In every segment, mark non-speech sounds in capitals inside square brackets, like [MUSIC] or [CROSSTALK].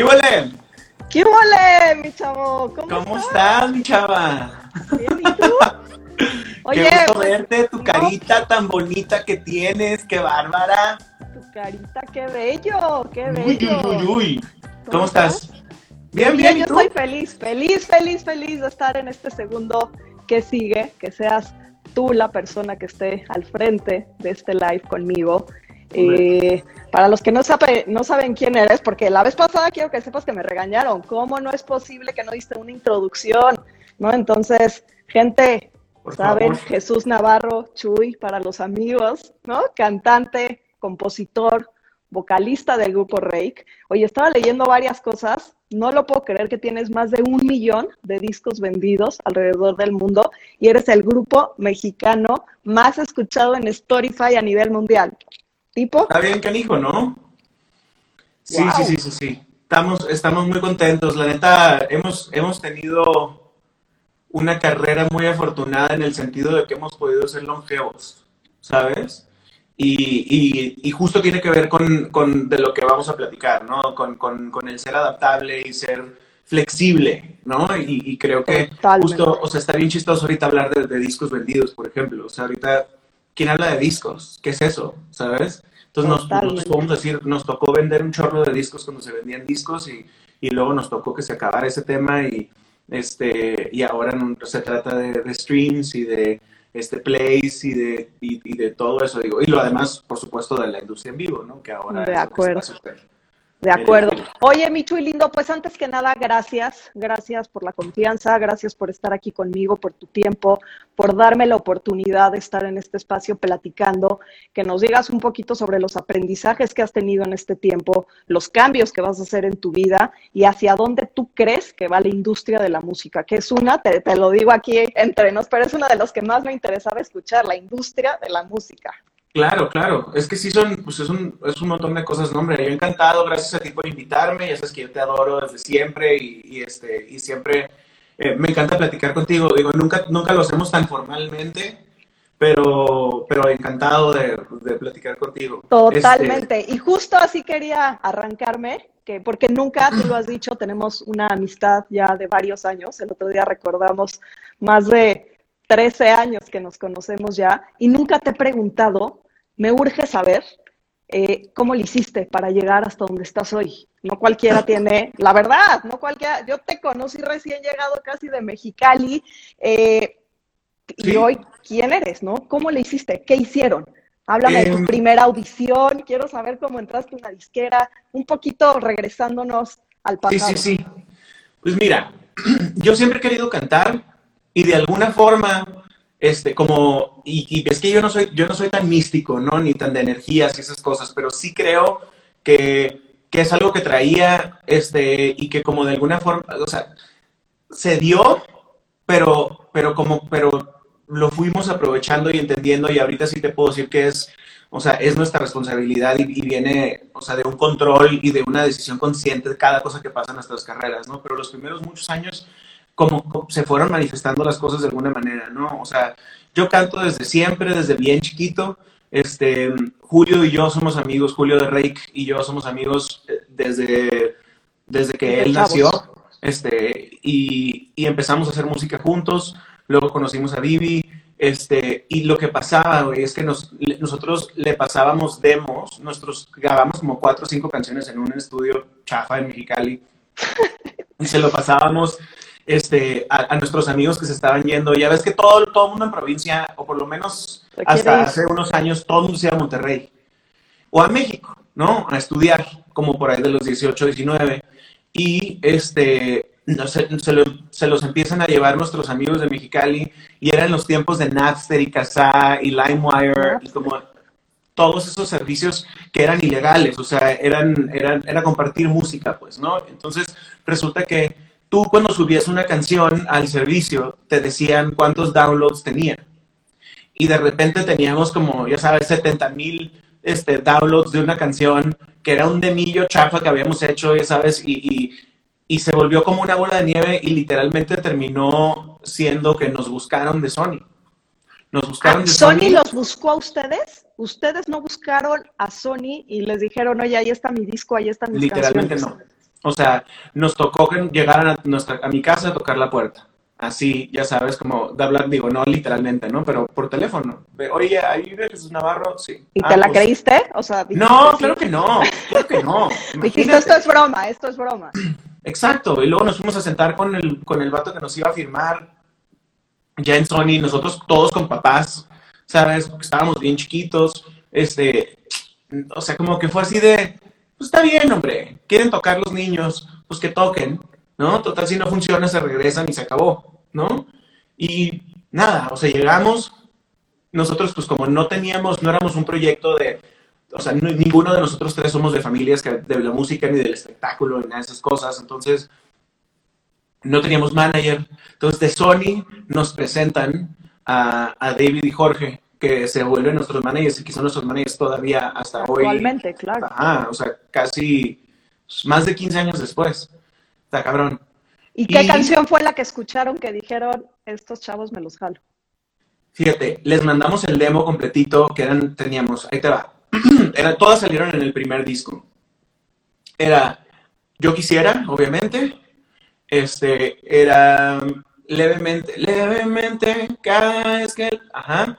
¿Qué huele? ¿Qué huele, mi chavo? ¿Cómo, ¿Cómo estás? mi chava? Bien, ¿y tú? [LAUGHS] Oye, qué gusto pues, verte, tu carita tan bonita que tienes, qué bárbara. Tu carita, qué bello, qué bello. Uy, uy, uy. ¿Cómo, estás? Bien, bien, yo estoy feliz, feliz, feliz, feliz de estar en este segundo que sigue, que seas tú la persona que esté al frente de este live conmigo. Eh, para los que no, sabe, no saben quién eres, porque la vez pasada quiero que sepas que me regañaron. ¿Cómo no es posible que no diste una introducción? ¿No? Entonces, gente, ¿saben? Jesús Navarro, Chuy, para los amigos, ¿no? Cantante, compositor, vocalista del grupo Rake. Oye, estaba leyendo varias cosas. No lo puedo creer que tienes más de un millón de discos vendidos alrededor del mundo y eres el grupo mexicano más escuchado en Spotify a nivel mundial. ¿Tipo? Está bien, canijo, ¿no? Sí, sí, sí, sí, sí. Estamos, estamos muy contentos. La neta, hemos, hemos tenido una carrera muy afortunada en el sentido de que hemos podido ser longevos, ¿sabes? Y, y, justo tiene que ver con, con, de lo que vamos a platicar, ¿no? Con, con, el ser adaptable y ser flexible, ¿no? Y, creo que justo, o sea, está bien chistoso ahorita hablar de, de, discos vendidos, por ejemplo. O sea, ahorita, ¿quién habla de discos? ¿Qué es eso? ¿Sabes? Entonces nos, podemos decir, nos tocó vender un chorro de discos cuando se vendían discos y, y luego nos tocó que se acabara ese tema y, este, y ahora se trata de, de streams y de este plays y de, y, de todo eso, digo. Y lo además, por supuesto, de la industria en vivo, ¿no? Que ahora de acuerdo. De acuerdo. Oye, mi Chuy lindo, pues antes que nada, gracias, gracias por la confianza, gracias por estar aquí conmigo, por tu tiempo, por darme la oportunidad de estar en este espacio platicando, que nos digas un poquito sobre los aprendizajes que has tenido en este tiempo, los cambios que vas a hacer en tu vida y hacia dónde tú crees que va la industria de la música, que es una, te, te lo digo aquí entre nos, pero es una de los que más me interesaba escuchar, la industria de la música. Claro, claro. Es que sí son, pues es un, es un montón de cosas, no, hombre. Yo encantado, gracias a ti por invitarme. Ya sabes que yo te adoro desde siempre y, este, y siempre eh, me encanta platicar contigo. Digo, nunca, nunca lo hacemos tan formalmente, pero, pero encantado de, platicar contigo. Totalmente. Y justo así quería arrancarme, que porque nunca, tú lo has dicho, tenemos una amistad ya de varios años. El otro día recordamos más de 13 años que nos conocemos ya y nunca te he preguntado, me urge saber eh, cómo le hiciste para llegar hasta donde estás hoy. No cualquiera tiene, [LAUGHS] la verdad, no cualquiera, yo te conocí recién llegado casi de Mexicali eh, y hoy, ¿quién eres, no? ¿Cómo le hiciste? ¿Qué hicieron? Háblame de tu em, primera audición, quiero saber cómo entraste en la disquera, un poquito regresándonos al pasado. Sí, sí, sí. Pues mira, [CLEARS THROAT] yo siempre he querido cantar, y de alguna forma, este, como, y, es que yo no, soy, yo no soy tan místico, ¿no? Ni tan de energías y esas cosas, pero sí creo que, que es algo que traía, este, y que como de alguna forma, o sea, se dio, pero, pero como, pero lo fuimos aprovechando y entendiendo y ahorita sí te puedo decir que es, o sea, es nuestra responsabilidad y, y, viene, o sea, de un control y de una decisión consciente de cada cosa que pasa en nuestras carreras, ¿no? Pero los primeros muchos años como, se fueron manifestando las cosas de alguna manera, ¿no? O sea, yo canto desde siempre, desde bien chiquito. Este, Julio y yo somos amigos, Julio de Rake y yo somos amigos eh, desde, desde que él nació. Este, y, y, empezamos a hacer música juntos. Luego conocimos a Vivi. Este, y lo que pasaba, es que nos, nosotros le pasábamos demos, nosotros grabamos como cuatro o cinco canciones en un estudio chafa en Mexicali. y se lo pasábamos este, a, nuestros amigos que se estaban yendo. Ya ves que todo, todo el mundo en provincia, o por lo menos hasta hace unos años, todo el mundo se iba a Monterrey o a México, ¿no? A estudiar, como por ahí de los 18, 19. Y este, se, se, los empiezan a llevar nuestros amigos de Mexicali y eran los tiempos de Napster y Kazaa y LimeWire y como todos esos servicios que eran ilegales, o sea, eran, eran, era compartir música, pues, ¿no? Entonces, resulta que tú cuando subías una canción al servicio, te decían cuántos downloads tenía. Y de repente teníamos como, ya sabes, 70 mil este, downloads de una canción que era un demillo chafa que habíamos hecho, ya sabes, y, se volvió como una bola de nieve y literalmente terminó siendo que nos buscaron de Sony. Nos buscaron de Sony. ¿Sony los buscó a ustedes? ¿Ustedes no buscaron a Sony y les dijeron, oye, ahí está mi disco, ahí está mi Literalmente no. O sea, nos tocó que llegaran a, nuestra, a mi casa a tocar la puerta. Así, ya sabes, como de hablar, digo, no literalmente, ¿no? Pero por teléfono. Oye, ahí vive Jesús Navarro, sí. ¿Y te Ah, la pues, creíste? O sea, No, claro que no, claro que no. [LAUGHS] Dijiste, esto es broma, esto es broma. [CLEARS THROAT] Exacto, y luego nos fuimos a sentar con el, con el vato que nos iba a firmar ya en Sony, nosotros todos con papás, ¿sabes? Porque estábamos bien chiquitos, este, o sea, como que fue así de, pues está bien, hombre, quieren tocar los niños, pues que toquen, ¿no? Total, si no funciona, se regresan y se acabó, ¿no? Y nada, o sea, llegamos, nosotros pues como no teníamos, no éramos un proyecto de, o sea, no- ninguno de nosotros tres somos de familias que, de la música ni del espectáculo ni nada de esas cosas, entonces no teníamos manager. Entonces de Sony nos presentan a David y Jorge, que se vuelven nuestros managers y que son nuestros managers todavía hasta hoy. Actualmente, claro. Ajá, o sea, casi más de 15 años después. Está cabrón. ¿Y qué y- canción fue la que escucharon que dijeron, estos chavos me los jalo? Fíjate, les mandamos el demo completito que eran, teníamos, ahí te va. [CLEARS THROAT] Era, todas salieron en el primer disco. Era Yo Quisiera, obviamente. Este, era levemente, levemente, cada vez que, ajá.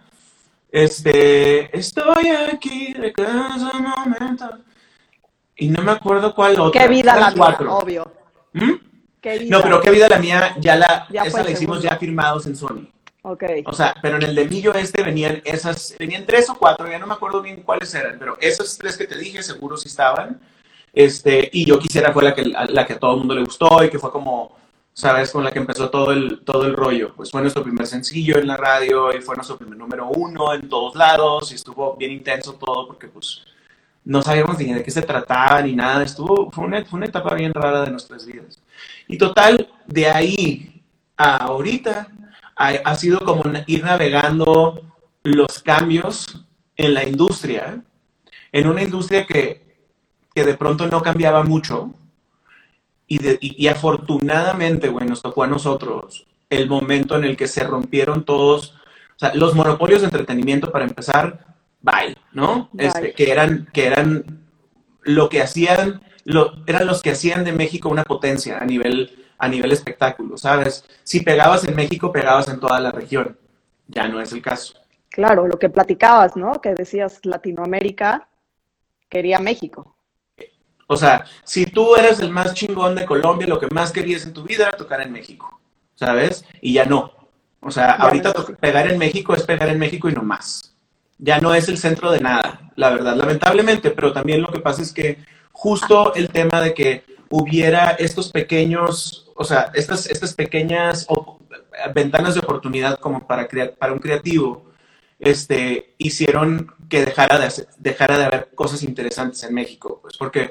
Este, estoy aquí de cada momento. Y no me acuerdo cuál otra. Qué vida la mía, cuatro. obvio. ¿Mm? Qué vida. No, pero qué vida la mía, ya la, Ya esa la hicimos segundo. ya firmados en Sony. Ok. O sea, pero en el de Millo este venían esas, venían tres o cuatro, ya no me acuerdo bien cuáles eran, pero esas tres que te dije seguro sí estaban. Este, y yo quisiera fue la que, la que a todo el mundo le gustó y que fue como, sabes, con la que empezó todo el, todo el rollo. Pues fue nuestro primer sencillo en la radio y fue nuestro primer número uno en todos lados y estuvo bien intenso todo porque pues no sabíamos ni de qué se trataba ni nada. Estuvo, fue una, fue una etapa bien rara de nuestras vidas. Y total, de ahí a ahorita ha, ha sido como ir navegando los cambios en la industria, en una industria que, que de pronto no cambiaba mucho. Y, de- y- y afortunadamente, güey, nos tocó a nosotros el momento en el que se rompieron todos, o sea, los monopolios de entretenimiento para empezar, bye, ¿no? Bye. Este, que eran, que eran lo que hacían, lo, eran los que hacían de México una potencia a nivel, a nivel espectáculo, ¿sabes? Si pegabas en México, pegabas en toda la región. Ya no es el caso. Claro, lo que platicabas, ¿no? Que decías Latinoamérica quería México. O sea, si tú eres el más chingón de Colombia, lo que más querías en tu vida era tocar en México, ¿sabes? Y ya no. O sea, Ya ahorita no. pegar en México es pegar en México y no más. Ya no es el centro de nada, la verdad, lamentablemente, pero también lo que pasa es que justo el tema de que hubiera estos pequeños, o sea, estas, estas pequeñas ventanas de oportunidad como para, crea- para un creativo, este, hicieron que dejara de, hacer- dejara de haber cosas interesantes en México, pues porque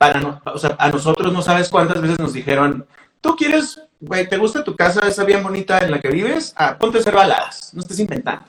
para no- o sea, a nosotros no sabes cuántas veces nos dijeron, tú quieres, güey, ¿te gusta tu casa esa bien bonita en la que vives? Ah, ponte a hacer baladas, no estés inventando,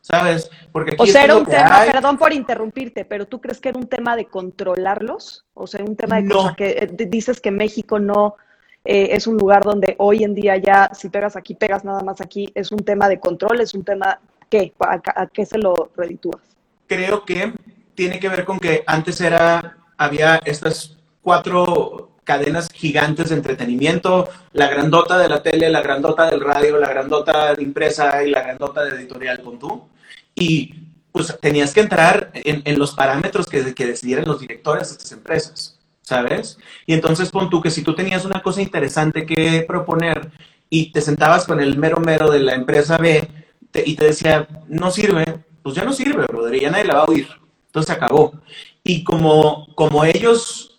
¿sabes? Porque aquí O sea, era un tema, hay. perdón por interrumpirte, pero ¿tú crees que era un tema de controlarlos? O sea, un tema de No. cosa que eh, dices que México no eh, es un lugar donde hoy en día ya si pegas aquí, pegas nada más aquí, es un tema de control, es un tema, ¿qué? ¿A, a- a qué se lo reditúas? creo que tiene que ver con que antes era, había estas cuatro cadenas gigantes de entretenimiento, la grandota de la tele, la grandota del radio, la grandota de impresa y la grandota de editorial con tú. Y pues tenías que entrar en, en los parámetros que, que decidieran los directores de estas empresas, ¿sabes? Y entonces pon tú que si tú tenías una cosa interesante que proponer y te sentabas con el mero mero de la empresa B te- y te decía, no sirve, pues ya no sirve, brother, ya nadie la va a oír. Entonces se acabó. Y como, como ellos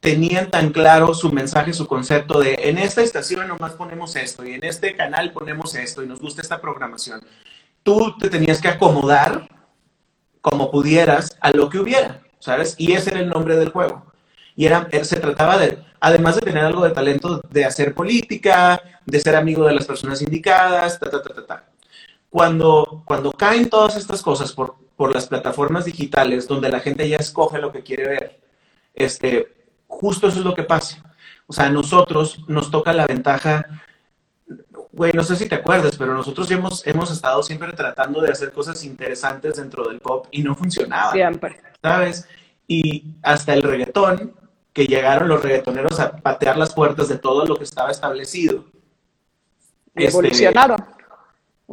tenían tan claro su mensaje, su concepto de en esta estación nomás ponemos esto y en este canal ponemos esto y nos gusta esta programación, tú te tenías que acomodar como pudieras a lo que hubiera, ¿sabes? Y ese era el nombre del juego. Y era, se trataba de, además de tener algo de talento, de hacer política, de ser amigo de las personas indicadas, ta, ta, ta, ta, ta. Cuando, cuando caen todas estas cosas por, por las plataformas digitales, donde la gente ya escoge lo que quiere ver, este, justo eso es lo que pasa. O sea, a nosotros nos toca la ventaja, güey, no sé si te acuerdas, pero nosotros hemos, hemos estado siempre tratando de hacer cosas interesantes dentro del pop y no funcionaba. Siempre. ¿sabes? Y hasta el reggaetón, que llegaron los reggaetoneros a patear las puertas de todo lo que estaba establecido. Este,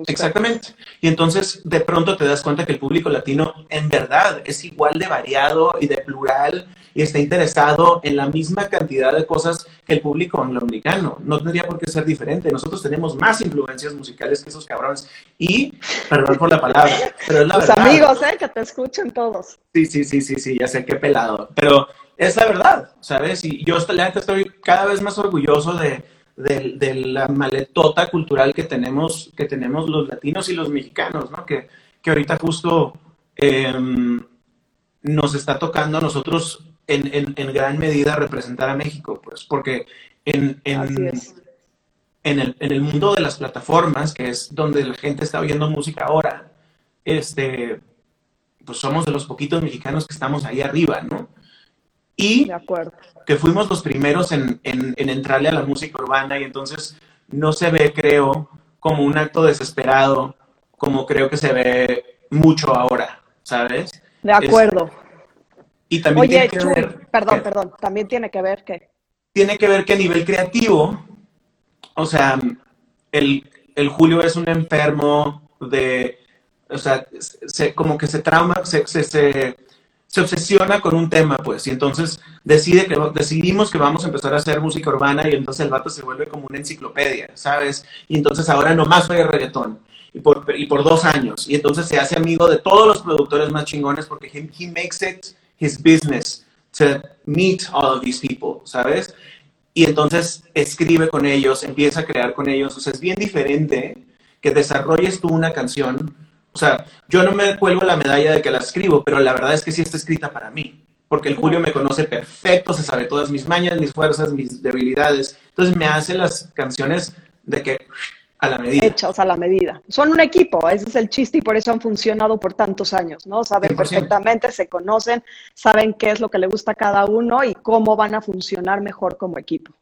Exactamente. Y entonces de pronto te das cuenta que el público latino en verdad es igual de variado y de plural y está interesado en la misma cantidad de cosas que el público angloamericano. No tendría por qué ser diferente. Nosotros tenemos más influencias musicales que esos cabrones. Y, perdón por la palabra, pero es la Tus amigos, ¿eh? Que te escuchen todos. Sí, sí, sí, sí, sí, ya sé qué pelado. Pero es la verdad, ¿sabes? Y yo estoy cada vez más orgulloso de de, la maletota cultural que tenemos, que tenemos los latinos y los mexicanos, ¿no? Que, que ahorita justo em, nos está tocando a nosotros en, en, gran medida representar a México, pues, porque en, en, en, el, en el mundo de las plataformas, que es donde la gente está oyendo música ahora, este, pues somos de los poquitos mexicanos que estamos ahí arriba, ¿no? Y que fuimos los primeros en, entrarle a la música urbana y entonces no se ve, creo, como un acto desesperado, como creo que se ve mucho ahora, ¿sabes? De acuerdo. y también Oye, tiene que ver, perdón, perdón, también tiene que ver que... Tiene que ver que a nivel creativo, o sea, el, el Julio es un enfermo de, o sea, se, como que se trauma, se, se se obsesiona con un tema, pues, y entonces decide que, decidimos que vamos a empezar a hacer música urbana y entonces el vato se vuelve como una enciclopedia, ¿sabes? Y entonces ahora nomás oye reggaetón, y por, y por dos años, y entonces se hace amigo de todos los productores más chingones porque he, he makes it his business to meet all of these people, ¿sabes? Y entonces escribe con ellos, empieza a crear con ellos, o sea, es bien diferente que desarrolles tú una canción o sea, yo no me cuelgo la medalla de que la escribo, pero la verdad es que sí está escrita para mí. Porque el Julio me conoce perfecto, se sabe todas mis mañas, mis fuerzas, mis debilidades. Entonces me hace las canciones de que a la medida. Hechas a la medida. Son un equipo, ese es el chiste y por eso han funcionado por tantos años, ¿no? Saben perfectamente, se conocen, saben qué es lo que le gusta a cada uno y cómo van a funcionar mejor como equipo.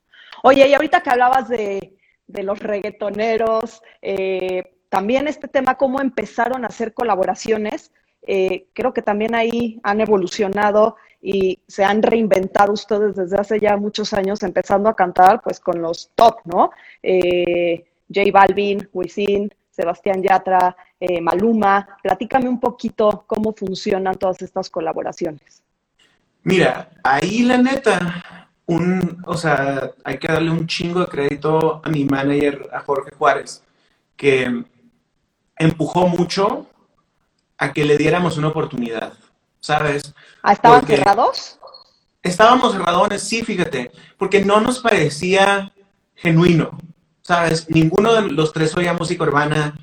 Oye, y ahorita que hablabas de, de los reggaetoneros, eh, también este tema, cómo empezaron a hacer colaboraciones, eh, creo que también ahí han evolucionado y se han reinventado ustedes desde hace ya muchos años, empezando a cantar pues con los top, ¿no? Eh, J Balvin, Wisin, Sebastián Yatra, eh, Maluma. Platícame un poquito cómo funcionan todas estas colaboraciones. Mira, ahí la neta, un, o sea, hay que darle un chingo de crédito a mi manager, a Jorge Juárez, que empujó mucho a que le diéramos una oportunidad, ¿sabes? ¿Ah, ¿Estaban cerrados? Estábamos cerradones, sí, fíjate, porque no nos parecía genuino, ¿sabes? Ninguno de los tres oía música urbana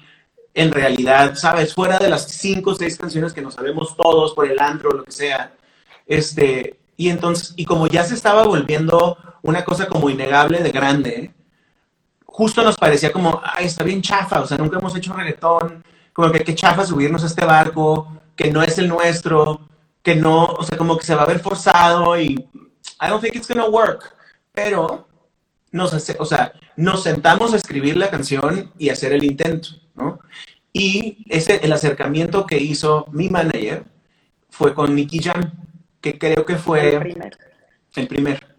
en realidad, ¿sabes? Fuera de las cinco o seis canciones que nos sabemos todos por el antro o lo que sea. Este, y entonces, y como ya se estaba volviendo una cosa como innegable de grande, justo nos parecía como, ay, está bien chafa, o sea, nunca hemos hecho reggaetón, como que qué chafa subirnos a este barco, que no es el nuestro, que no, o sea, como que se va a ver forzado y I don't think it's gonna work. Pero nos, o sea, nos sentamos a escribir la canción y hacer el intento, ¿no? Y ese, el acercamiento que hizo mi manager fue con Nicky Jam, que creo que fue el primer. El primer.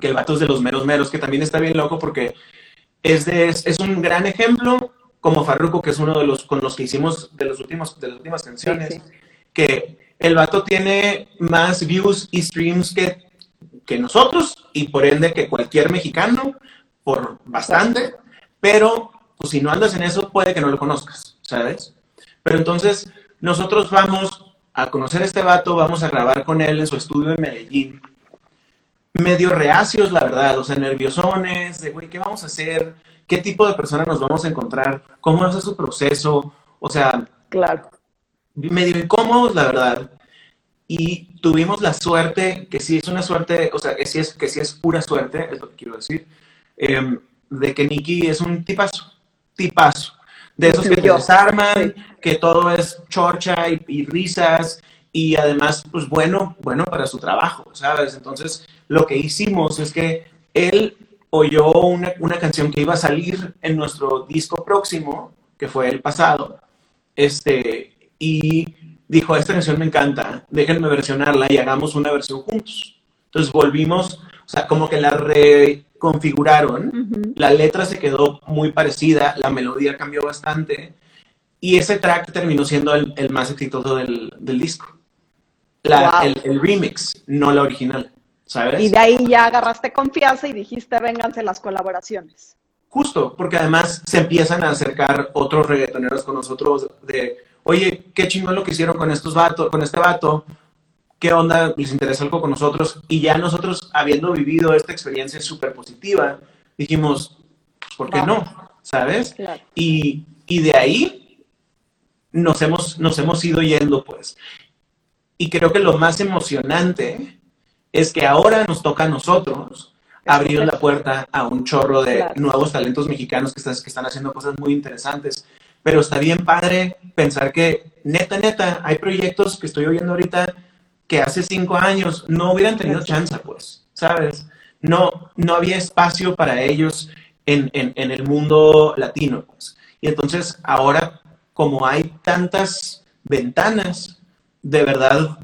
Que el vato es de los meros meros, que también está bien loco porque es, es, un gran ejemplo, como Farruko, que es uno de los con los que hicimos de, los últimos, de las últimas canciones, que el vato tiene más views y streams que, que nosotros y por ende que cualquier mexicano, por bastante, pero pues si no andas en eso puede que no lo conozcas, ¿sabes? Pero entonces nosotros vamos a conocer a este vato, vamos a grabar con él en su estudio en Medellín medio reacios, la verdad, o sea, nerviosones, de, güey, ¿qué vamos a hacer? ¿Qué tipo de persona nos vamos a encontrar? ¿Cómo es su proceso? O sea, claro. medio incómodos, la verdad. Y tuvimos la suerte, que sí es una suerte, o sea, que sí es, que sí es pura suerte, es lo que quiero decir, em, de que Nicky es un tipazo, tipazo. De esos que te desarman, que todo es chorcha y, y risas, y además, pues bueno, bueno para su trabajo, ¿sabes? Entonces, lo que hicimos es que él oyó una, una, canción que iba a salir en nuestro disco próximo, que fue el pasado, este, y dijo, esta canción me encanta, déjenme versionarla y hagamos una versión juntos. Entonces volvimos, o sea, como que la reconfiguraron, la letra se quedó muy parecida, la melodía cambió bastante y ese track terminó siendo el, más exitoso del, disco. El, remix, no la original, ¿sabes? Y de ahí ya agarraste confianza y dijiste, vénganse las colaboraciones. Justo, porque además se empiezan a acercar otros reggaetoneros con nosotros de, oye, qué chingón lo que hicieron con estos vatos, con este vato, qué onda, les interesa algo con nosotros. Y ya nosotros, habiendo vivido esta experiencia súper positiva, dijimos, pues, ¿por qué no? ¿Sabes? Y, de ahí nos hemos, nos hemos ido yendo, pues. Y creo que lo más emocionante es que ahora nos toca a nosotros abrir la puerta a un chorro de nuevos talentos mexicanos que, están, que están haciendo cosas muy interesantes. Pero está bien padre pensar que, neta, neta, hay proyectos que estoy oyendo ahorita que hace cinco años no hubieran tenido chance, pues, ¿sabes? No, no había espacio para ellos en, el mundo latino, pues. Y entonces ahora, como hay tantas ventanas, de verdad,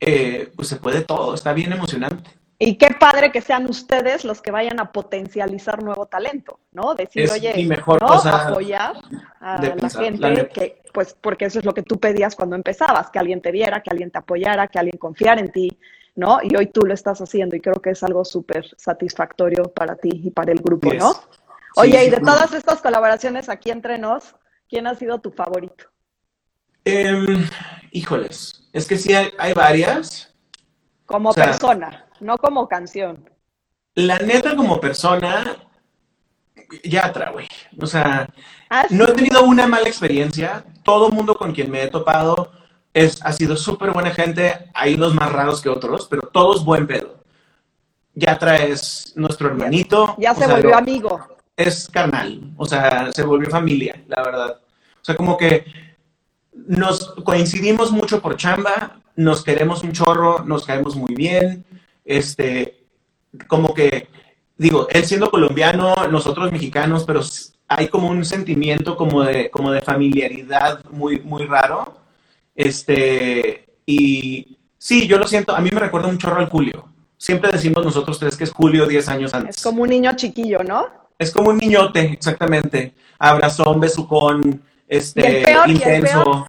eh, pues se puede todo, está bien emocionante. Y qué padre que sean ustedes los que vayan a potencializar nuevo talento, ¿no? Decir, oye, mejor ¿no? apoyar a la gente, que, pues porque eso es lo que tú pedías cuando empezabas, que alguien te viera, que alguien te apoyara, que alguien confiara en ti, ¿no? Y hoy tú lo estás haciendo y creo que es algo súper satisfactorio para ti y para el grupo, ¿no? Oye, y de todas estas colaboraciones aquí entre nos, ¿quién ha sido tu favorito? Em, híjoles, es que sí hay, varias. Como persona no como canción. La neta, como persona, Yatra, güey. O sea, ¿Ah, no he tenido una mala experiencia. Todo mundo con quien me he topado es, ha sido súper buena gente. Hay unos más raros que otros, pero todos buen pedo. Yatra es nuestro hermanito. Ya se volvió amigo. Es carnal. O sea, se volvió familia, la verdad. O sea, como que nos coincidimos mucho por chamba, nos queremos un chorro, nos caemos muy bien este, como que, digo, él siendo colombiano, nosotros mexicanos, pero hay como un sentimiento como de, como de familiaridad muy, muy raro. Este, y sí, yo lo siento, a mí me recuerda un chorro al Julio. Siempre decimos nosotros tres que es Julio 10 años antes. Es como un niño chiquillo, ¿no? Es como un niñote, exactamente. Abrazón, besucón, este, intenso. ¿Y el peor?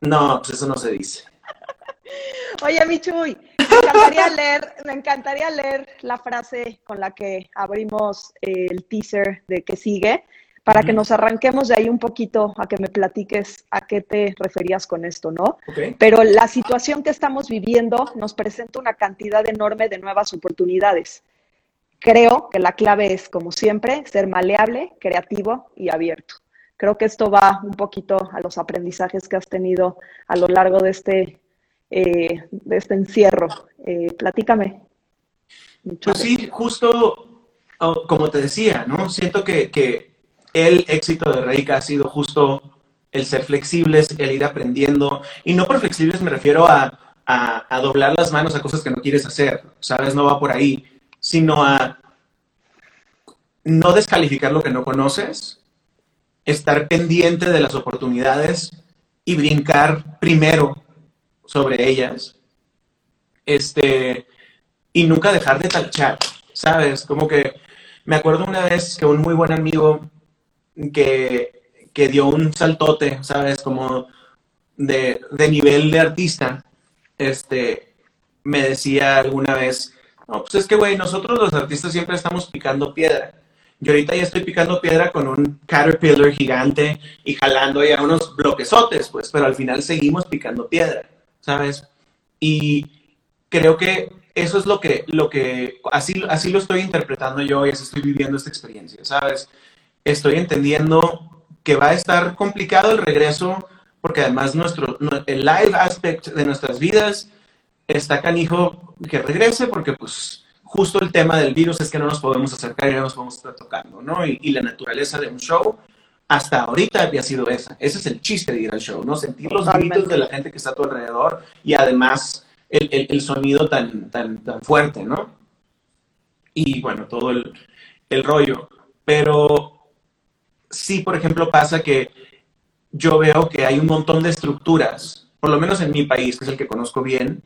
No, pues eso no se dice. [LAUGHS] Oye, Michuy, me encantaría leer, me encantaría leer la frase con la que abrimos el teaser de que sigue, para que nos arranquemos de ahí un poquito a que me platiques a qué te referías con esto, ¿no? Pero la situación que estamos viviendo nos presenta una cantidad enorme de nuevas oportunidades. Creo que la clave es, como siempre, ser maleable, creativo y abierto. Creo que esto va un poquito a los aprendizajes que has tenido a lo largo de este eh, de este encierro. Eh, platícame. Pues sí, justo oh, como te decía, ¿no? Siento que, el éxito de Reika ha sido justo el ser flexibles, el ir aprendiendo. Y no por flexibles me refiero a, a, doblar las manos a cosas que no quieres hacer, ¿sabes? No va por ahí, sino a no descalificar lo que no conoces, estar pendiente de las oportunidades y brincar primero sobre ellas, este, y nunca dejar de tachar, ¿sabes? Como que me acuerdo una vez que un muy buen amigo que, que dio un saltote, ¿sabes? Como de, de, nivel de artista, este, me decía alguna vez, no, pues es que, güey, nosotros los artistas siempre estamos picando piedra. Yo ahorita ya estoy picando piedra con un caterpillar gigante y jalando ya unos bloquesotes, pues, pero al final seguimos picando piedra. ¿sabes? Y creo que eso es lo que, lo que así, así lo estoy interpretando yo y así estoy viviendo esta experiencia, ¿sabes? Estoy entendiendo que va a estar complicado el regreso porque además nuestro, el live aspect de nuestras vidas está canijo que regrese porque pues justo el tema del virus es que no nos podemos acercar y no nos podemos estar tocando, ¿no? Y, y la naturaleza de un show hasta ahorita había sido esa. Ese es el chiste de ir al show, ¿no? Sentir los gritos de la gente que está a tu alrededor y además el, sonido tan, tan, tan fuerte, ¿no? Y bueno, todo el, el rollo. Pero sí, por ejemplo, pasa que yo veo que hay un montón de estructuras, por lo menos en mi país, que es el que conozco bien,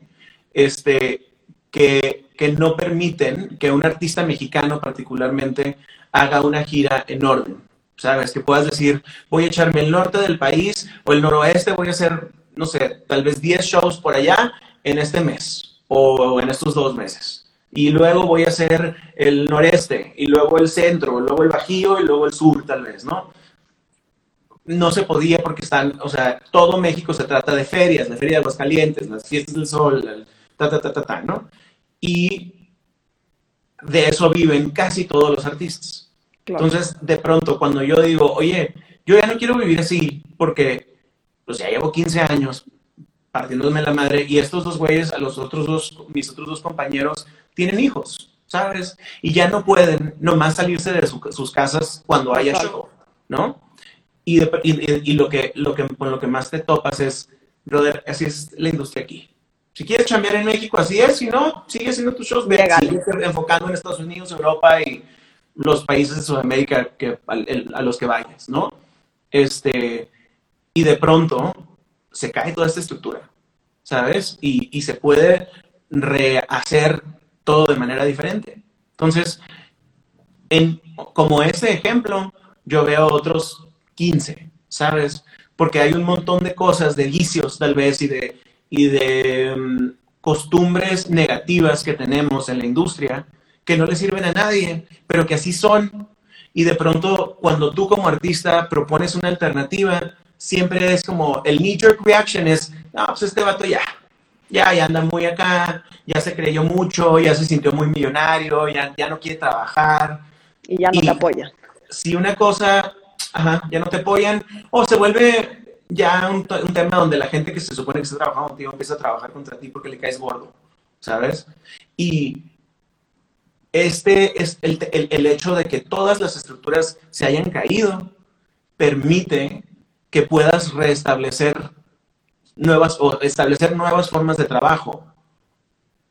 este, que, que no permiten que un artista mexicano particularmente haga una gira en orden. ¿Sabes? Que puedas decir, voy a echarme el norte del país o el noroeste, voy a hacer, no sé, tal vez 10 shows por allá en este mes o en estos dos meses. Y luego voy a hacer el noreste, y luego el centro, luego el bajío y luego el sur, tal vez, ¿no? No se podía porque están, o sea, todo México se trata de ferias, la feria de Aguascalientes, las fiestas del sol, ta, ta, ta, ta, ta, ¿no? Y de eso viven casi todos los artistas. Entonces, de pronto, cuando yo digo, oye, yo ya no quiero vivir así porque, pues ya llevo 15 años partiéndome la madre y estos dos güeyes, a los otros dos, mis otros dos compañeros, tienen hijos, ¿sabes? Y ya no pueden nomás salirse de sus casas cuando haya show, ¿no? Y, y, lo que, lo que, con lo que más te topas es, brother, así es la industria aquí. Si quieres cambiar en México, así es. Si no, sigue haciendo tus shows. Sigue enfocando en Estados Unidos, Europa y los países de Sudamérica que, a, los que vayas, ¿no? Este, y de pronto se cae toda esta estructura, ¿sabes? Y, y se puede rehacer todo de manera diferente. Entonces, en, como ese ejemplo, yo veo otros 15, ¿sabes? Porque hay un montón de cosas, de vicios tal vez y de, y de mm, costumbres negativas que tenemos en la industria que no le sirven a nadie, pero que así son. Y de pronto, cuando tú como artista propones una alternativa, siempre es como el knee-jerk reaction es, no, pues este vato ya, ya, ya anda muy acá, ya se creyó mucho, ya se sintió muy millonario, ya, ya no quiere trabajar. Y ya no te apoya. Si una cosa, ajá, ya no te apoyan, o se vuelve ya un, tema donde la gente que se supone que está trabajando contigo empieza a trabajar contra ti porque le caes gordo, ¿sabes? Y este es el, el, hecho de que todas las estructuras se hayan caído, permite que puedas restablecer nuevas o establecer nuevas formas de trabajo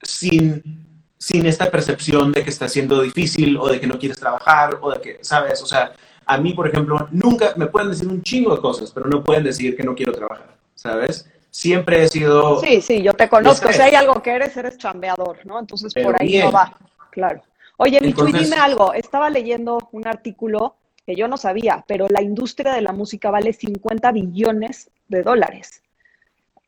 sin, sin esta percepción de que está siendo difícil o de que no quieres trabajar o de que, ¿sabes? O sea, a mí, por ejemplo, nunca me pueden decir un chingo de cosas, pero no pueden decir que no quiero trabajar, ¿sabes? Siempre he sido... Sí, sí, yo te conozco. Si hay algo que eres, eres chambeador, ¿no? Entonces por ahí no va, claro. Oye, Michu, dime algo. Estaba leyendo un artículo que yo no sabía, pero la industria de la música vale 50 billones de dólares.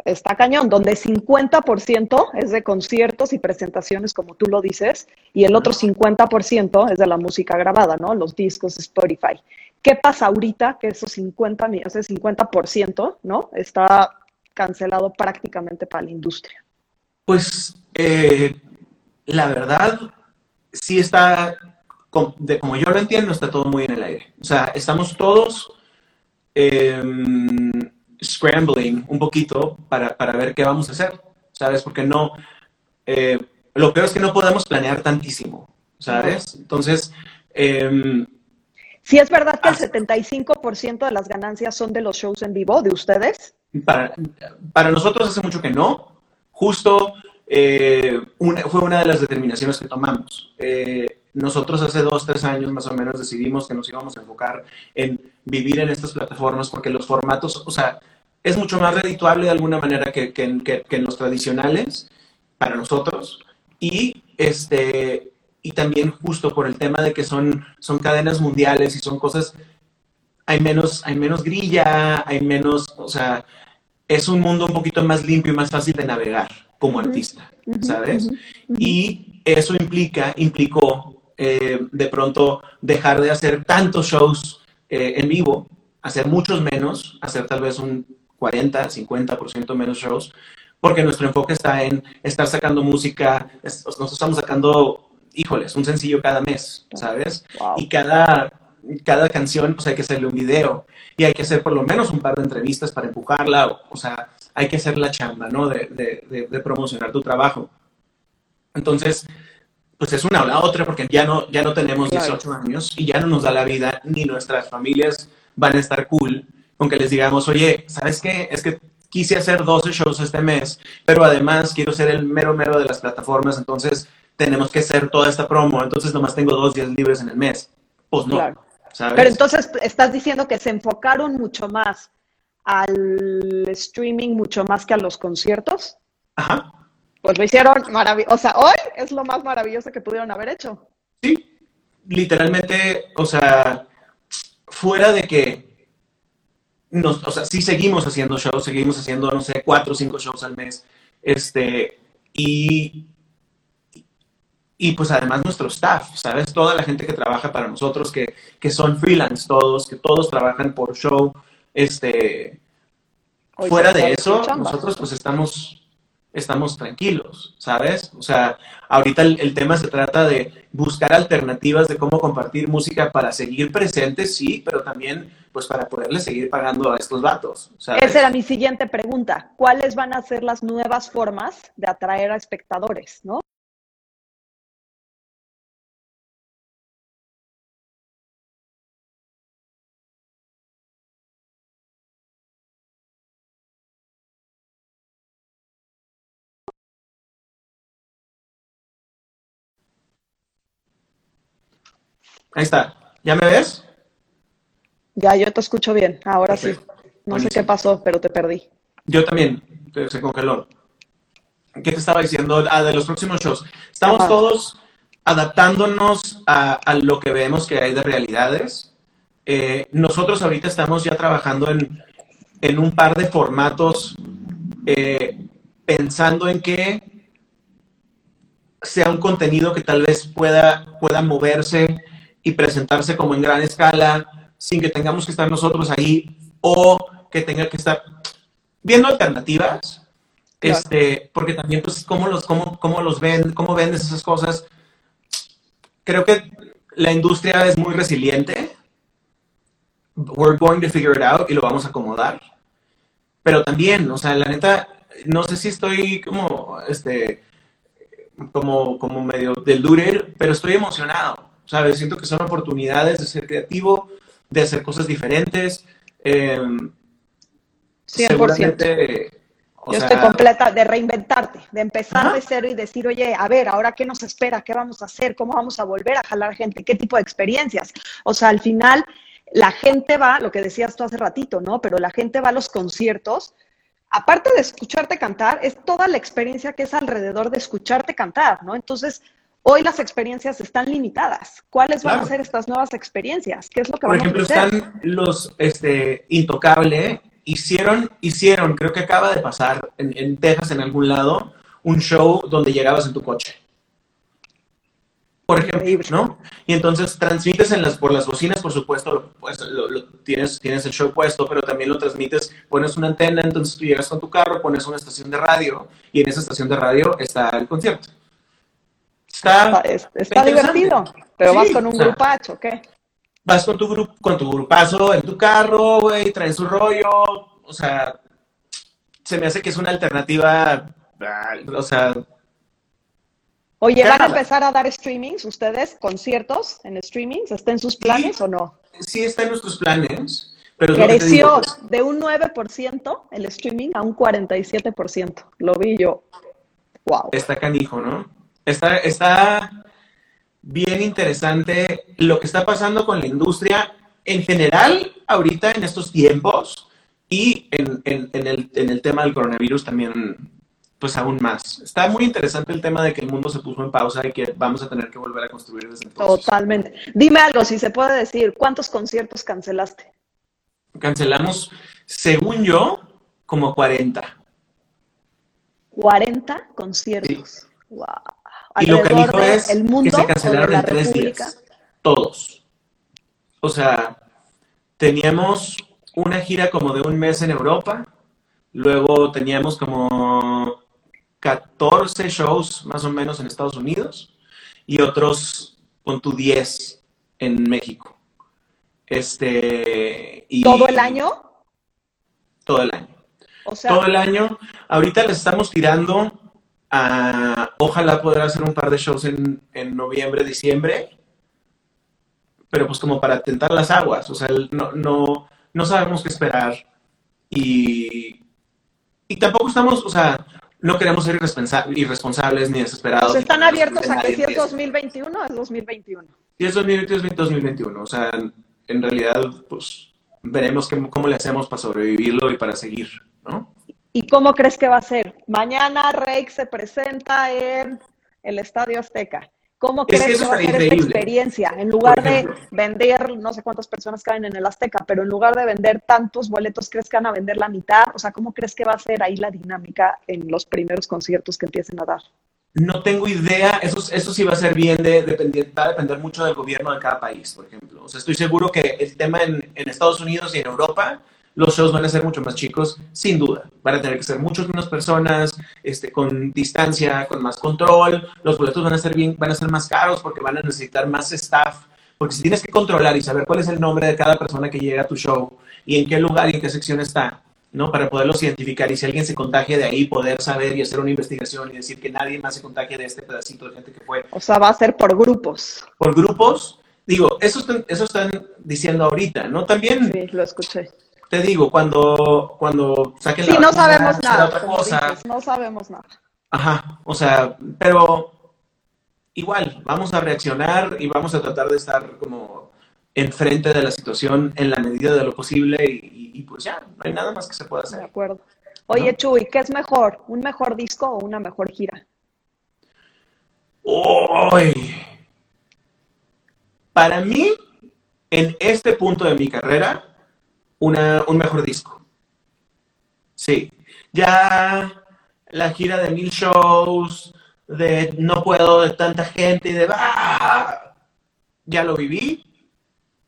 Está cañón, donde 50% es de conciertos y presentaciones, como tú lo dices, y el otro 50% es de la música grabada, ¿no? Los discos Spotify. ¿Qué pasa ahorita que esos 50, ese 50%, ¿no? Está cancelado prácticamente para la industria. Pues eh, la verdad, sí está, como yo lo entiendo, está todo muy en el aire. O sea, estamos todos em, scrambling un poquito para, ver qué vamos a hacer, ¿sabes? Porque no, eh, lo peor es que no podemos planear tantísimo, ¿sabes? Entonces... Eh, ¿Sí es verdad que el 75% de las ganancias son de los shows en vivo de ustedes? Para, para nosotros hace mucho que no. Justo eh, fue una de las determinaciones que tomamos. Eh, nosotros hace dos, tres años más o menos decidimos que nos íbamos a enfocar en vivir en estas plataformas porque los formatos, o sea, es mucho más redituable de alguna manera que, que, en los tradicionales para nosotros. Y, este, y también justo por el tema de que son, son cadenas mundiales y son cosas, hay menos, hay menos grilla, hay menos, o sea, es un mundo un poquito más limpio y más fácil de navegar como artista, ¿sabes? Y eso implica, implicó eh, de pronto dejar de hacer tantos shows eh, en vivo, hacer muchos menos, hacer tal vez un 40, 50% menos shows, porque nuestro enfoque está en estar sacando música, nosotros estamos sacando, híjoles, un sencillo cada mes, ¿sabes? Y cada, cada canción, pues hay que hacerle un video y hay que hacer por lo menos un par de entrevistas para empujarla, o, sea, hay que hacer la chamba, ¿no? De, de, promocionar tu trabajo. Entonces, pues es una o la otra, porque ya no, ya no tenemos 18 años y ya no nos da la vida, ni nuestras familias van a estar cool con que les digamos, oye, ¿sabes qué? Es que quise hacer 12 shows este mes, pero además quiero ser el mero mero de las plataformas, entonces tenemos que hacer toda esta promo, entonces nomás tengo dos días libres en el mes. Pues no. Pero entonces estás diciendo que se enfocaron mucho más al streaming, mucho más que a los conciertos. Ajá. Pues lo hicieron maravilloso. O sea, hoy es lo más maravilloso que pudieron haber hecho. Sí, literalmente, o sea, fuera de que, nos, o sea, sí seguimos haciendo shows, seguimos haciendo, no sé, cuatro o cinco shows al mes, este, y, y pues además nuestro staff, ¿sabes? Toda la gente que trabaja para nosotros, que, que son freelance todos, que todos trabajan por show, este, fuera de eso, nosotros pues estamos estamos tranquilos, ¿sabes? O sea, ahorita el, tema se trata de buscar alternativas de cómo compartir música para seguir presentes, sí, pero también pues para poderle seguir pagando a estos datos. Esa era mi siguiente pregunta. ¿Cuáles van a ser las nuevas formas de atraer a espectadores, no? Ahí está. ¿Ya me ves? Ya, yo te escucho bien. Ahora sí. No sé qué pasó, pero te perdí. Yo también. Se congeló. ¿Qué te estaba diciendo? Ah, de los próximos shows. Estamos todos adaptándonos a, lo que vemos que hay de realidades. Eh, nosotros ahorita estamos ya trabajando en, un par de formatos eh, pensando en que sea un contenido que tal vez pueda, pueda moverse y presentarse como en gran escala sin que tengamos que estar nosotros ahí o que tenga que estar viendo alternativas. Este, porque también, pues, cómo los, cómo, cómo los ven, cómo vendes esas cosas. Creo que la industria es muy resiliente. We're going to figure it out y lo vamos a acomodar. Pero también, o sea, la neta, no sé si estoy como, este, como, como medio deluded, pero estoy emocionado ¿sabes? Siento que son oportunidades de ser creativo, de hacer cosas diferentes. Eh, 100%. Yo estoy completa de reinventarte, de empezar de cero y decir, oye, a ver, ahora qué nos espera, qué vamos a hacer, cómo vamos a volver a jalar gente, qué tipo de experiencias. O sea, al final, la gente va, lo que decías tú hace ratito, ¿no? Pero la gente va a los conciertos, aparte de escucharte cantar, es toda la experiencia que es alrededor de escucharte cantar, ¿no? Entonces, Hoy las experiencias están limitadas. ¿Cuáles van a ser estas nuevas experiencias? ¿Qué es lo que Por ejemplo, están los este, Intocable. Hicieron, hicieron, creo que acaba de pasar en, Texas, en algún lado, un show donde llegabas en tu coche. Por ejemplo, ¿no? Y entonces transmites en las, por las bocinas, por supuesto, pues, lo, tienes, tienes el show puesto, pero también lo transmites, pones una antena, entonces tú llegas con tu carro, pones una estación de radio y en esa estación de radio está el concierto. Está, está, divertido, pero vas con un grupacho, ¿qué? Vas con tu, grupo, con tu grupazo en tu carro, güey, traes su rollo, o sea, se me hace que es una alternativa, o sea... Oye, ¿van a empezar a dar streamings ustedes, conciertos en streamings? ¿Está en sus planes o no? Sí, está en nuestros planes. Pero Creció de un 9% el streaming a un 47%. Lo vi yo. Wow. Está canijo, ¿no? Está, está bien interesante lo que está pasando con la industria en general ahorita en estos tiempos y en, el, tema del coronavirus también, pues aún más. Está muy interesante el tema de que el mundo se puso en pausa y que vamos a tener que volver a construir desde entonces. Totalmente. Dime algo, si se puede decir, ¿cuántos conciertos cancelaste? Cancelamos, según yo, como 40. 40 conciertos. Wow y lo que dijo es que se cancelaron en tres días. Todos. O sea, teníamos una gira como de un mes en Europa, luego teníamos como 14 shows más o menos en Estados Unidos y otros, con tu 10 en México. Este, ¿Todo el año? Todo el año. O sea, todo el año. Ahorita les estamos tirando ojalá poder hacer un par de shows en, noviembre, diciembre, pero pues como para tentar las aguas, o sea, no, no, no sabemos qué esperar y, y tampoco estamos, o sea, no queremos ser irresponsables ni desesperados. Pues están abiertos a que si es 2021 es 2021. Si es 2021 es 2021, o sea, en realidad, pues veremos cómo le hacemos para sobrevivirlo y para seguir. ¿Y cómo crees que va a ser? Mañana Rake se presenta en el Estadio Azteca. ¿Cómo crees que, va a ser esta experiencia? En lugar de vender, no sé cuántas personas caen en el Azteca, pero en lugar de vender tantos boletos, ¿crees que van a vender la mitad? O sea, ¿cómo crees que va a ser ahí la dinámica en los primeros conciertos que empiecen a dar? No tengo idea, eso, eso sí va a ser bien, de, va a depender mucho del gobierno de cada país, por ejemplo. O sea, estoy seguro que el tema en, en Estados Unidos y en Europa los shows van a ser mucho más chicos, sin duda. Van a tener que ser muchas menos personas, este, con distancia, con más control. Los boletos van a ser bien, van a ser más caros porque van a necesitar más staff. Porque si tienes que controlar y saber cuál es el nombre de cada persona que llega a tu show y en qué lugar y en qué sección está, ¿no? Para poderlos identificar y si alguien se contagia de ahí, poder saber y hacer una investigación y decir que nadie más se contagie de este pedacito de gente que fue. O sea, va a ser por grupos. Por grupos. Digo, eso están, eso están diciendo ahorita, ¿no? También. Sí, lo escuché te digo, cuando, cuando saquen sí, no sabemos nada. no sabemos nada. Ajá, o sea, pero igual, vamos a reaccionar y vamos a tratar de estar como enfrente de la situación en la medida de lo posible y, pues ya, no hay nada más que se pueda hacer. De acuerdo. Oye, Chuy, ¿qué es mejor? ¿Un mejor disco o una mejor gira? Uy. Para mí, en este punto de mi carrera, un mejor disco. Sí, ya la gira de mil shows, de no puedo de tanta gente y de ¡ah! ya lo viví,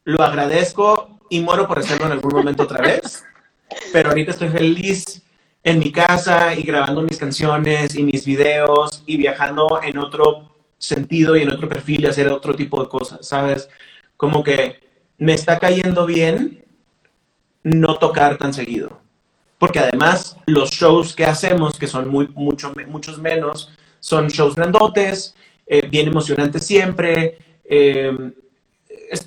lo agradezco y muero por hacerlo en algún momento otra vez, [LAUGHS] pero ahorita estoy feliz en mi casa y grabando mis canciones y mis videos y viajando en otro sentido y en otro perfil y hacer otro tipo de cosas, ¿sabes? Como que me está cayendo bien no tocar tan seguido. Porque además los shows que hacemos, que son muy, mucho, muchos menos, son shows grandotes, eh, bien emocionantes siempre. Eh,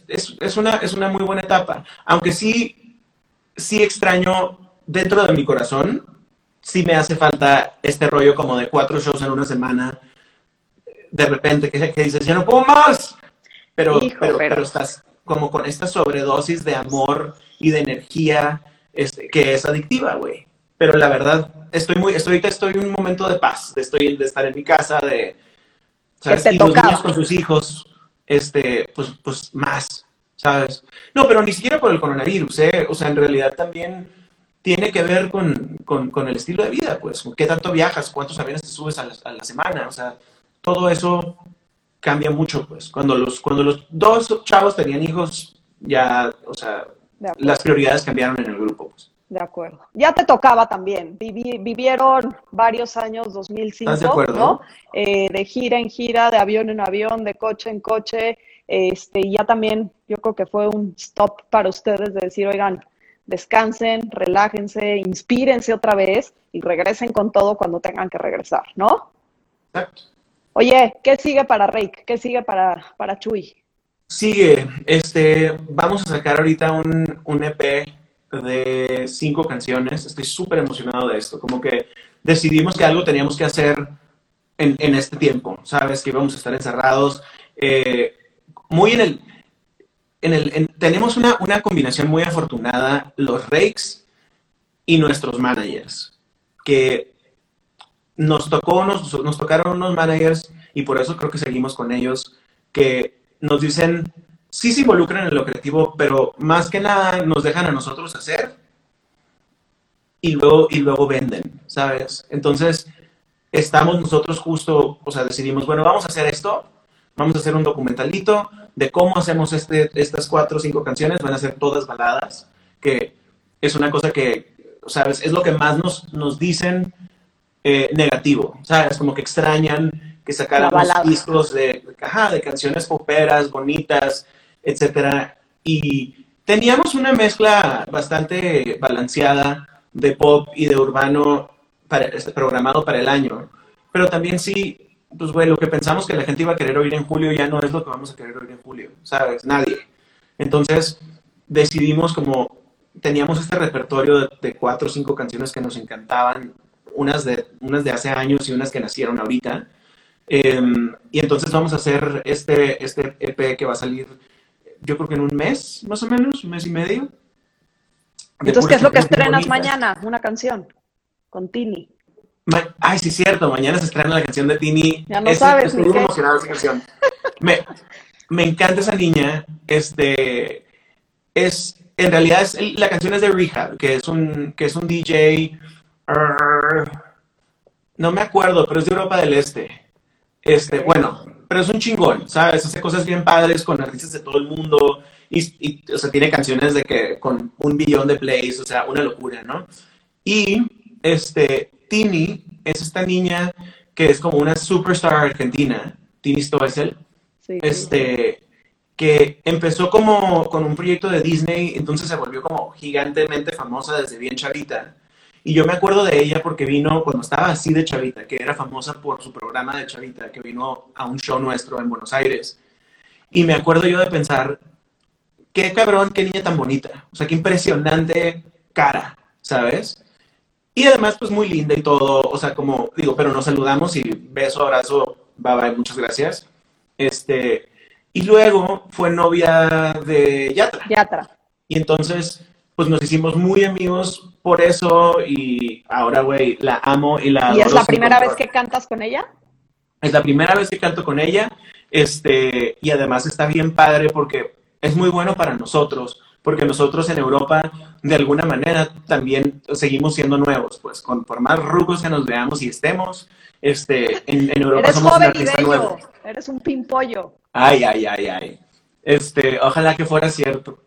es, una, es una muy buena etapa. Aunque sí, sí extraño dentro de mi corazón, sí me hace falta este rollo como de cuatro shows en una semana. De repente que, que dices, ya no puedo más. pero, pero estás como con esta sobredosis de amor y de energía este, que es adictiva, güey. Pero la verdad, estoy muy, estoy, estoy en un momento de paz, de, estoy, de estar en mi casa, de, ¿sabes? Y los niños con sus hijos, este, pues, pues más, ¿sabes? No, pero ni siquiera por el coronavirus, ¿eh? O sea, en realidad también tiene que ver con, con, con el estilo de vida, pues. ¿Qué tanto viajas? ¿Cuántos aviones te subes a la, a la semana? O sea, todo eso cambia mucho, pues. Cuando los, cuando los dos chavos tenían hijos, ya, o sea, las prioridades cambiaron en el grupo. Pues. De acuerdo. Ya te tocaba también. vivieron varios años, 2005, de acuerdo? ¿no? Eh, de gira en gira, de avión en avión, de coche en coche. Este, y ya también yo creo que fue un stop para ustedes de decir, oigan, descansen, relájense, inspírense otra vez y regresen con todo cuando tengan que regresar, ¿no? Exacto. Oye, ¿qué sigue para Rake? ¿Qué sigue para, para Chuy? Sigue, este, vamos a sacar ahorita un, un EP de cinco canciones. Estoy súper emocionado de esto. Como que decidimos que algo teníamos que hacer en, este tiempo, ¿sabes? Que íbamos a estar encerrados. Eh, muy en el... En el tenemos una, una combinación muy afortunada, los Rakes y nuestros managers, que nos tocó, nos, nos tocaron unos managers y por eso creo que seguimos con ellos, que nos dicen, sí se involucran en lo creativo, pero más que nada nos dejan a nosotros hacer y luego, y luego venden, ¿sabes? Entonces, estamos nosotros justo, o sea, decidimos, bueno, vamos a hacer esto, vamos a hacer un documentalito de cómo hacemos este, estas cuatro o cinco canciones, van a ser todas baladas, que es una cosa que, ¿sabes? Es lo que más nos, nos dicen eh, negativo, ¿sabes? Como que extrañan que sacáramos discos de, de canciones poperas, bonitas, etcétera. Y teníamos una mezcla bastante balanceada de pop y de urbano para, este, programado para el año. Pero también sí, pues bueno, lo que pensamos que la gente iba a querer oír en julio ya no es lo que vamos a querer oír en julio, ¿sabes? Nadie. Entonces decidimos como teníamos este repertorio de, de cuatro o cinco canciones que nos encantaban unas de, unas de hace años y unas que nacieron ahorita. Em, y entonces vamos a hacer este, este EP que va a salir, yo creo que en un mes, más o menos, un mes y medio. Entonces, ¿qué es lo que estrenas mañana? ¿Una canción? con Tini. ay, sí, cierto, mañana se estrena la canción de Tini. Ya no sabes. Estoy muy emocionado esa canción. me, me encanta esa niña. Este es, en realidad es, la canción es de Rehab, que es un, que es un DJ. no me acuerdo, pero es de Europa del Este. Este, bueno, pero es un chingón, ¿sabes? Hace cosas bien padres con artistas de todo el mundo. Y, o sea, tiene canciones de que con un billón de plays, o sea, una locura, ¿no? Y este, Tini es esta niña que es como una superstar argentina, Tini Stoessel. Sí, este, que empezó como con un proyecto de Disney, entonces se volvió como gigantemente famosa desde bien chavita. Y yo me acuerdo de ella porque vino cuando estaba así de chavita, que era famosa por su programa de chavita, que vino a un show nuestro en Buenos Aires. Y me acuerdo yo de pensar, qué cabrón, qué niña tan bonita. O sea, qué impresionante cara, ¿sabes? Y además, pues muy linda y todo. O sea, como digo, pero nos saludamos y beso, abrazo, bye bye, muchas gracias. Este, y luego fue novia de Yatra. Yatra. Y entonces, pues nos hicimos muy amigos por eso y ahora, güey, la amo y la... ¿Y es la primera vez que cantas con ella? Es la primera vez que canto con ella, este, y además está bien padre porque es muy bueno para nosotros, porque nosotros en Europa, de alguna manera, también seguimos siendo nuevos, pues, con, por más rucos que nos veamos y estemos, este, en, Europa somos un artista nuevo. Eres un pimpollo. Ay, ay, ay, ay. Este, ojalá que fuera cierto.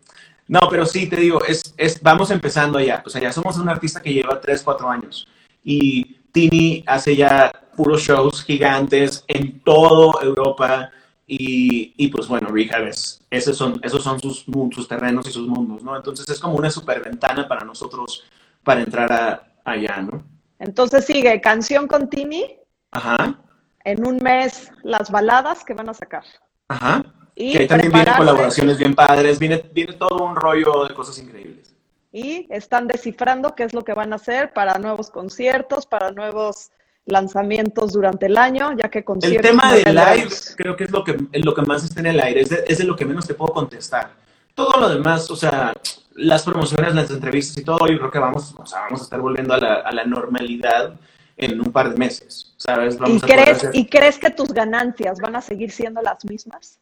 No, pero sí, te digo, es, es, vamos empezando ya. O sea, ya somos un artista que lleva 3, 4 años. Y Tini hace ya puros shows gigantes en toda Europa. Y, y pues bueno, Rehab esos son, esos son sus, sus terrenos y sus mundos, ¿no? Entonces es como una superventana para nosotros para entrar a, allá, ¿no? Entonces sigue canción con Tini. Ajá. En un mes las baladas que van a sacar. Ajá. Y que ahí también vienen colaboraciones bien padres, viene, viene todo un rollo de cosas increíbles. Y están descifrando qué es lo que van a hacer para nuevos conciertos, para nuevos lanzamientos durante el año, ya que conciertos... El tema del live creo que es lo que, lo que más está en el aire, es de, lo que menos te puedo contestar. Todo lo demás, o sea, las promociones, las entrevistas y todo, yo creo que vamos, o sea, vamos a estar volviendo a la, a la normalidad en un par de meses, ¿sabes? ¿Y, crees, ¿Y crees que tus ganancias van a seguir siendo las mismas?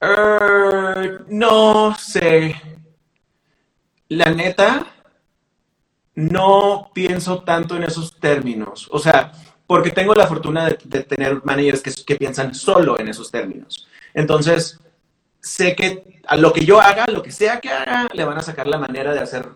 Uh, no sé. La neta, no pienso tanto en esos términos. O sea, porque tengo la fortuna de, tener managers que, que, piensan solo en esos términos. Entonces, sé que a lo que yo haga, lo que sea que haga, le van a sacar la manera de hacer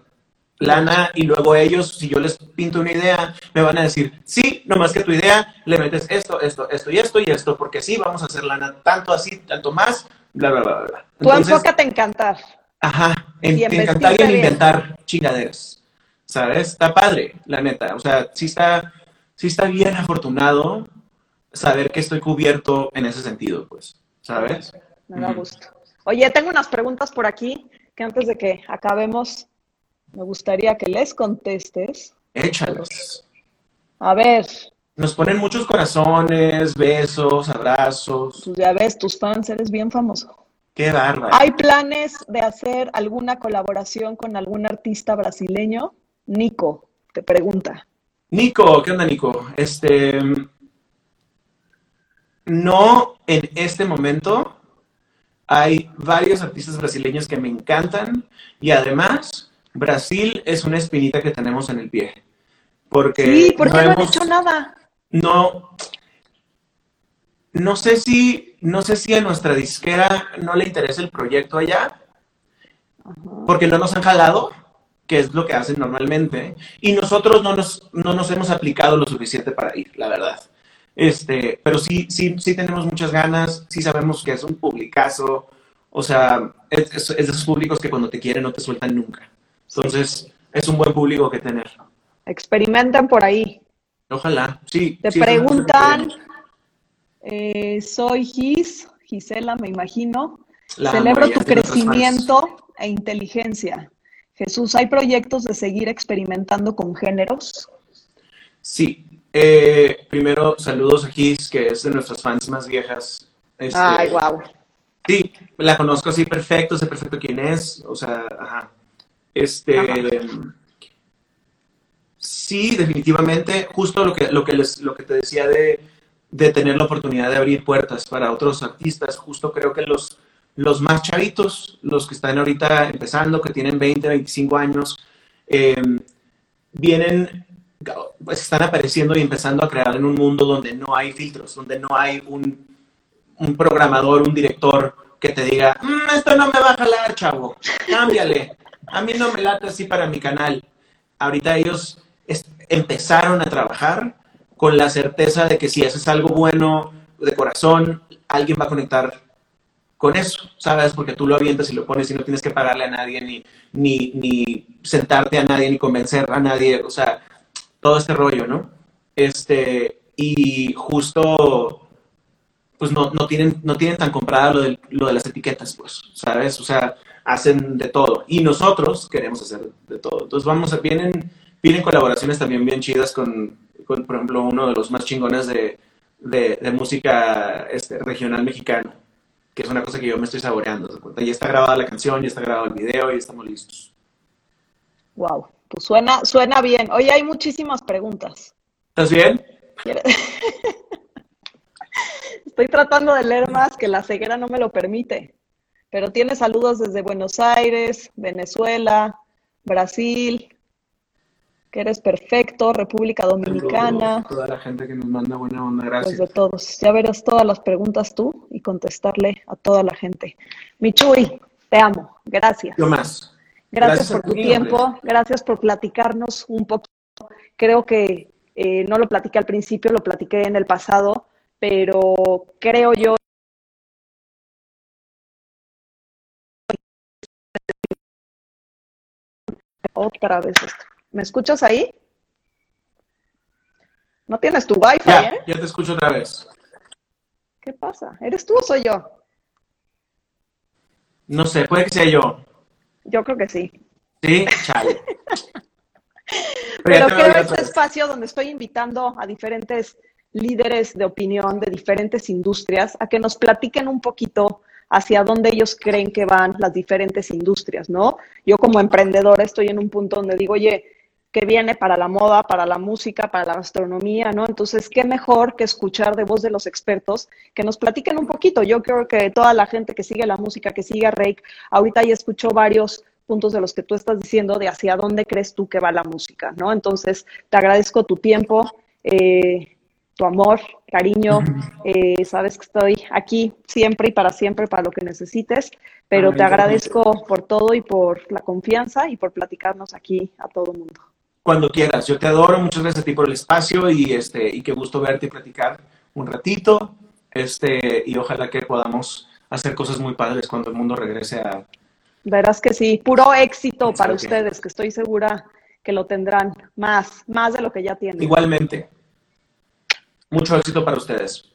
lana y luego ellos, si yo les pinto una idea, me van a decir, sí, nomás que tu idea, le metes esto, esto, esto y esto y esto, porque sí, vamos a hacer lana tanto así, tanto más, bla, bla, bla, bla. Tú enfócate en cantar. Ajá, en, cantar y en inventar chingaderas, ¿sabes? Está padre, la neta, o sea, sí está, sí está bien afortunado saber que estoy cubierto en ese sentido, pues, ¿sabes? Me da gusto. Oye, tengo unas preguntas por aquí que antes de que acabemos me gustaría que les contestes. Échalos. A ver. Nos ponen muchos corazones, besos, abrazos. Pues ya ves, tus fans, eres bien famoso. Qué bárbaro. ¿Hay planes de hacer alguna colaboración con algún artista brasileño? Nico, te pregunta. Nico, ¿qué onda, Nico? Este. No en este momento. Hay varios artistas brasileños que me encantan y además Brasil es una espinita que tenemos en el pie. Porque sí, porque no, hemos, hecho nada. No, no sé si, no sé si a nuestra disquera no le interesa el proyecto allá, porque no nos han jalado, que es lo que hacen normalmente, y nosotros no nos, no nos hemos aplicado lo suficiente para ir, la verdad. Este, pero sí, sí, sí tenemos muchas ganas, sí sabemos que es un publicazo, o sea, es, es de esos públicos que cuando te quieren no te sueltan nunca. Entonces, es un buen público que tener. Experimentan por ahí. Ojalá, sí. Te preguntan, eh, soy Gis, Gisela, me imagino. Celebro tu crecimiento e inteligencia. Jesús, ¿hay proyectos de seguir experimentando con géneros? Sí. Eh, primero, saludos a Gis, que es de nuestras fans más viejas. Este, Ay, wow. Sí, la conozco así perfecto, sé perfecto quién es. O sea, ajá. Este, sí, definitivamente, justo lo que, lo que, les, lo que te decía de, de tener la oportunidad de abrir puertas para otros artistas, justo creo que los, los más chavitos, los que están ahorita empezando, que tienen 20, 25 años, eh, vienen, pues están apareciendo y empezando a crear en un mundo donde no hay filtros, donde no hay un, un programador, un director que te diga, mm, esto no me va a jalar, chavo, cámbiale, a mí no me late así para mi canal. Ahorita ellos empezaron a trabajar con la certeza de que si haces algo bueno de corazón, alguien va a conectar con eso, ¿sabes? Porque tú lo avientas y lo pones y no tienes que pagarle a nadie, ni, ni, ni sentarte a nadie, ni convencer a nadie, o sea, todo este rollo, ¿no? Este, y justo, pues no, no, tienen, no tienen tan comprada lo de, lo de las etiquetas, pues, ¿sabes? O sea, hacen de todo. Y nosotros queremos hacer de todo. Entonces vamos a, vienen, vienen colaboraciones también bien chidas con, con por ejemplo, uno de los más chingones de, de, de música este, regional mexicano que es una cosa que yo me estoy saboreando. Ya está grabada la canción, ya está grabado el video y estamos listos. Wow, pues suena, suena bien. Oye, hay muchísimas preguntas. ¿Estás bien? [LAUGHS] Estoy tratando de leer más, que la ceguera no me lo permite. Pero tiene saludos desde Buenos Aires, Venezuela, Brasil, que eres perfecto, República Dominicana. Toda la gente que nos manda buena onda, gracias. Pues de todos. Ya verás todas las preguntas tú y contestarle a toda la gente. Michuy, te amo. Gracias. Yo más. Gracias, por tu tiempo, gracias por platicarnos un poquito. Creo que eh, no lo platiqué al principio, lo platiqué en el pasado, pero creo yo otra vez esto. ¿Me escuchas ahí? No tienes tu wifi, ya, ¿eh? Ya te escucho otra vez. ¿Qué pasa? ¿Eres tú o soy yo? No sé, puede que sea yo. Yo creo que sí. Sí, chale. [LAUGHS] Pero, Pero quiero este espacio donde estoy invitando a diferentes líderes de opinión de diferentes industrias a que nos platiquen un poquito hacia dónde ellos creen que van las diferentes industrias, ¿no? Yo como emprendedora estoy en un punto donde digo, oye, que viene para la moda, para la música, para la gastronomía, ¿no? Entonces, qué mejor que escuchar de voz de los expertos que nos platiquen un poquito. Yo creo que toda la gente que sigue la música, que sigue a Rake, ahorita ya escuchó varios puntos de los que tú estás diciendo de hacia dónde crees tú que va la música, ¿no? Entonces, te agradezco tu tiempo, eh, tu amor, cariño, eh, sabes que estoy aquí siempre y para siempre para lo que necesites, pero te agradezco por todo y por la confianza y por platicarnos aquí a todo el mundo cuando quieras. Yo te adoro, muchas gracias a ti por el espacio y, este, y qué gusto verte y platicar un ratito. Este, y ojalá que podamos hacer cosas muy padres cuando el mundo regrese a... Verás que sí, puro éxito para ustedes, que estoy segura que lo tendrán más, más de lo que ya tienen. Igualmente. Mucho éxito para ustedes.